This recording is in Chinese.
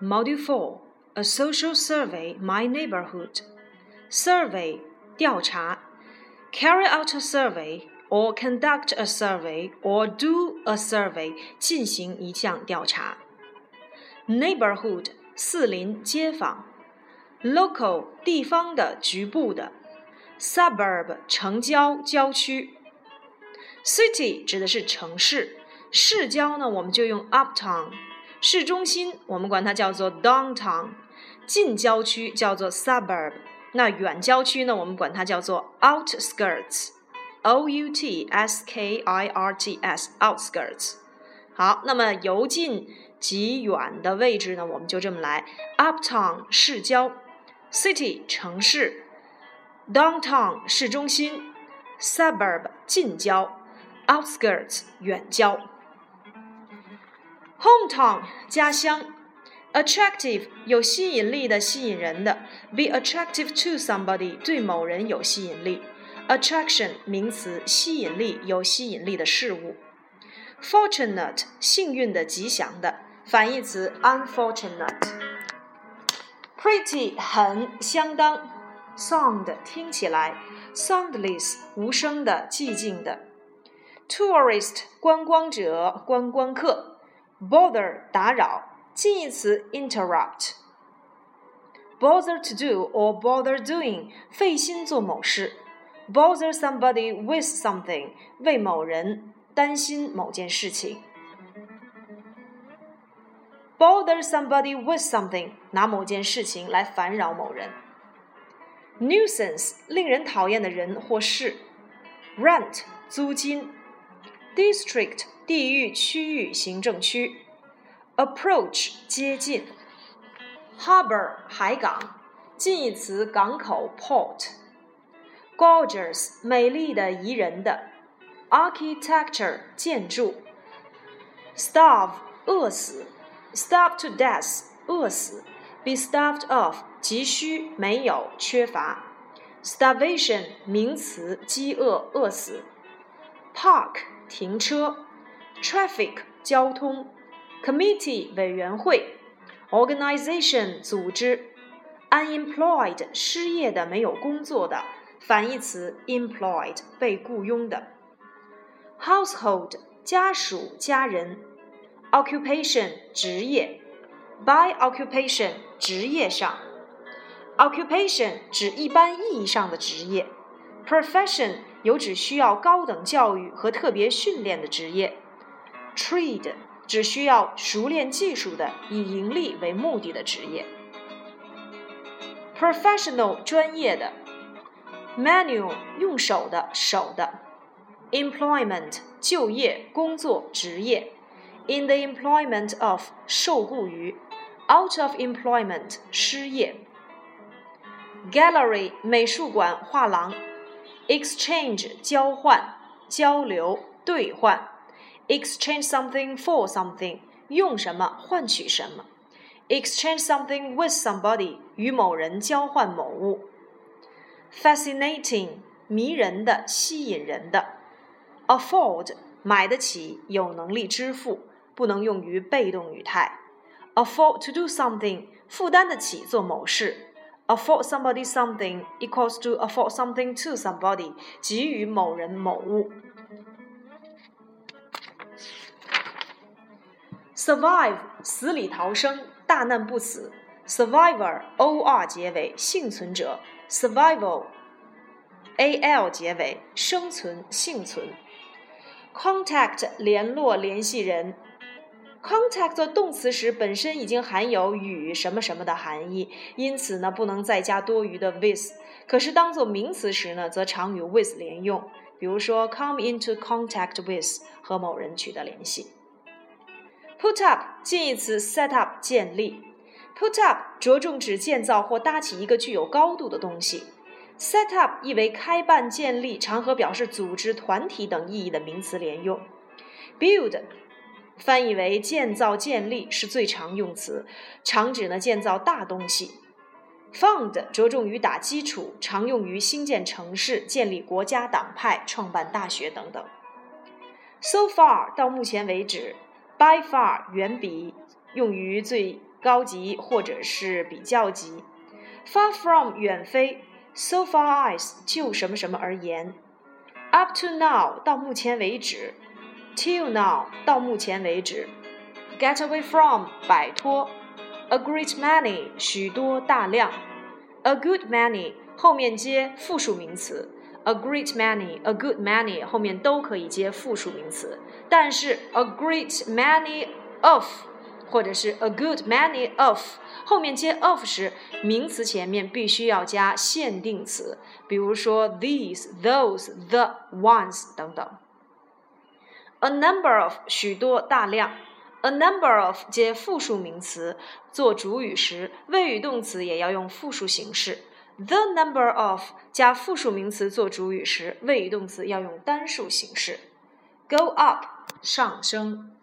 Module Four: A social survey my neighborhood. Survey 调查，carry out a survey or conduct a survey or do a survey 进行一项调查。Neighborhood 四邻街坊，local 地方的局部的，suburb 城郊郊区，city 指的是城市，市郊呢我们就用 uptown， 市中心我们管它叫做 downtown，近郊区叫做 suburb。那远郊区呢？我们管它叫做 outskirts，o u t s k i r t s，outskirts。好，那么由近及远的位置呢？我们就这么来：uptown 市郊，city 城市，downtown 市中心，suburb 近郊，outskirts 远郊 ，hometown 家乡。attractive 有吸引力的，吸引人的；be attractive to somebody 对某人有吸引力。attraction 名词，吸引力，有吸引力的事物。fortunate 幸运的，吉祥的。反义词 unfortunate。pretty 很，相当。sound 听起来，soundless 无声的，寂静的。tourist 观光者，观光客。 bother 打扰。近义词 interrupt，bother to do or bother doing，费心做某事；bother somebody with something，为某人担心某件事情；bother somebody with something，拿某件事情来烦扰某人；nuisance，令人讨厌的人或事；rent，租金；district， 地域、区域、行政区。approach 接近，harbor 海港，近义词港口 port，gorgeous 美丽的宜人的，architecture 建筑，starve 饿死，starve to death 饿死，be starved of 急需没有缺乏，starvation 名词饥饿饿死，park 停车，traffic 交通。committee 委员会，organization 组织，unemployed 失业的没有工作的，反义词 employed 被雇佣的，household 家属家人，occupation 职业，by occupation 职业上，occupation 指一般意义上的职业，profession 有指需要高等教育和特别训练的职业，trade。只需要熟练技术的、以盈利为目的的职业。Professional 专业的，Manual 用手的、手的。Employment 就业、工作、职业。In the employment of 受雇于。Out of employment 失业。Gallery 美术馆、画廊。Exchange 交换、交流、兑换。exchange something for something，用什么换取什么；exchange something with somebody，与某人交换某物；fascinating，迷人的、吸引人的；afford，买得起、有能力支付，不能用于被动语态；afford to do something，负担得起做某事。afford somebody something equals to afford something to somebody，给予某人某物。 Survive 死里逃生，大难不死。survivor o r 结尾，幸存者。survival a l 结尾，生存、幸存。contact 联络、联系人。contact 做动词时本身已经含有与什么什么的含义，因此呢不能再加多余的 with。可是当做名词时呢，则常与 with 连用。比如说 come into contact with 和某人取得联系。Put up 近义词 set up 建立，put up 着重指建造或搭起一个具有高度的东西，set up 意为开办建立，常和表示组织团体等意义的名词连用。Build 翻译为建造建立是最常用词，常指呢建造大东西。Found 着重于打基础，常用于兴建城市、建立国家党派、创办大学等等。So far 到目前为止。By far 远比用于最 高级或者是比较级。Far from 远非，so far as 就什么什么而言。Up to now 到目前为止，till now 到目前为止。Get away from 摆脱。A great many 许多大量。A good many 后面接复数名词。 A great many, a good many 后面都可以接复数名词，但是 a great many of 或者是 a good many of 后面接 of 时，名词前面必须要加限定词，比如说 these, those, the ones 等等。A number of 许多大量，a number of 接复数名词做主语时，谓语动词也要用复数形式。The number of 加复数名词做主语时，谓语动词要用单数形式。Go up 上升。